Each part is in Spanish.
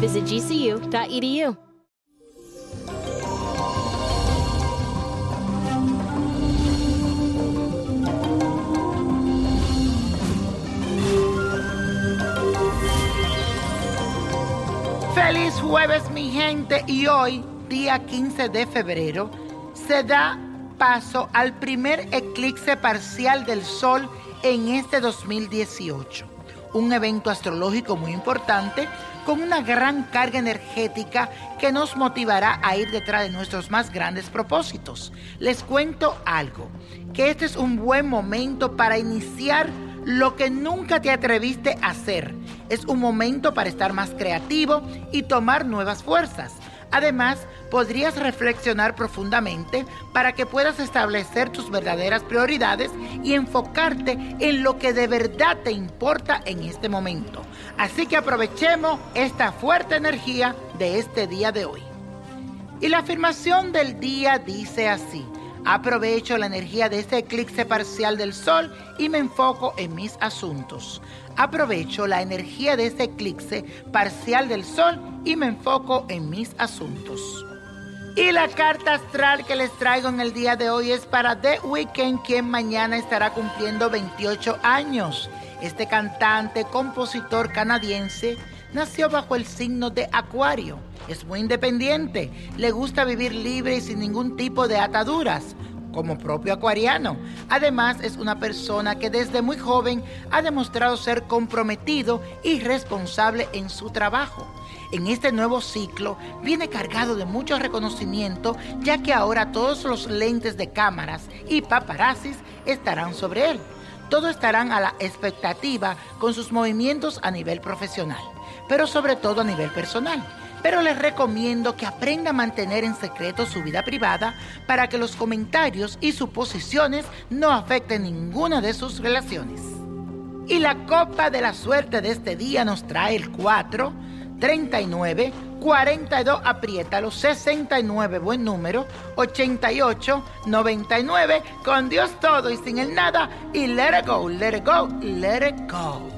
Visit gcu.edu. Feliz jueves mi gente y hoy, día 15 de febrero, se da paso al primer eclipse parcial del Sol en este 2018. Un evento astrológico muy importante con una gran carga energética que nos motivará a ir detrás de nuestros más grandes propósitos. Les cuento algo, que este es un buen momento para iniciar lo que nunca te atreviste a hacer. Es un momento para estar más creativo y tomar nuevas fuerzas. Además, podrías reflexionar profundamente para que puedas establecer tus verdaderas prioridades y enfocarte en lo que de verdad te importa en este momento. Así que aprovechemos esta fuerte energía de este día de hoy. Y la afirmación del día dice así. Aprovecho la energía de este eclipse parcial del sol y me enfoco en mis asuntos. Aprovecho la energía de este eclipse parcial del sol y me enfoco en mis asuntos. Y la carta astral que les traigo en el día de hoy es para The Weeknd, quien mañana estará cumpliendo 28 años. Este cantante, compositor canadiense, nació bajo el signo de Acuario. Es muy independiente, le gusta vivir libre y sin ningún tipo de ataduras, como propio acuariano. Además, es una persona que desde muy joven ha demostrado ser comprometido y responsable en su trabajo. En este nuevo ciclo viene cargado de mucho reconocimiento, ya que ahora todos los lentes de cámaras y paparazzis estarán sobre él. Todos estarán a la expectativa con sus movimientos a nivel profesional, pero sobre todo a nivel personal pero les recomiendo que aprenda a mantener en secreto su vida privada para que los comentarios y suposiciones no afecten ninguna de sus relaciones. Y la copa de la suerte de este día nos trae el 4, 39, 42, apriétalo, 69, buen número, 88, 99, con Dios todo y sin el nada, y let it go, let it go, let it go.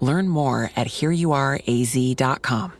Learn more at hereyouareaz.com.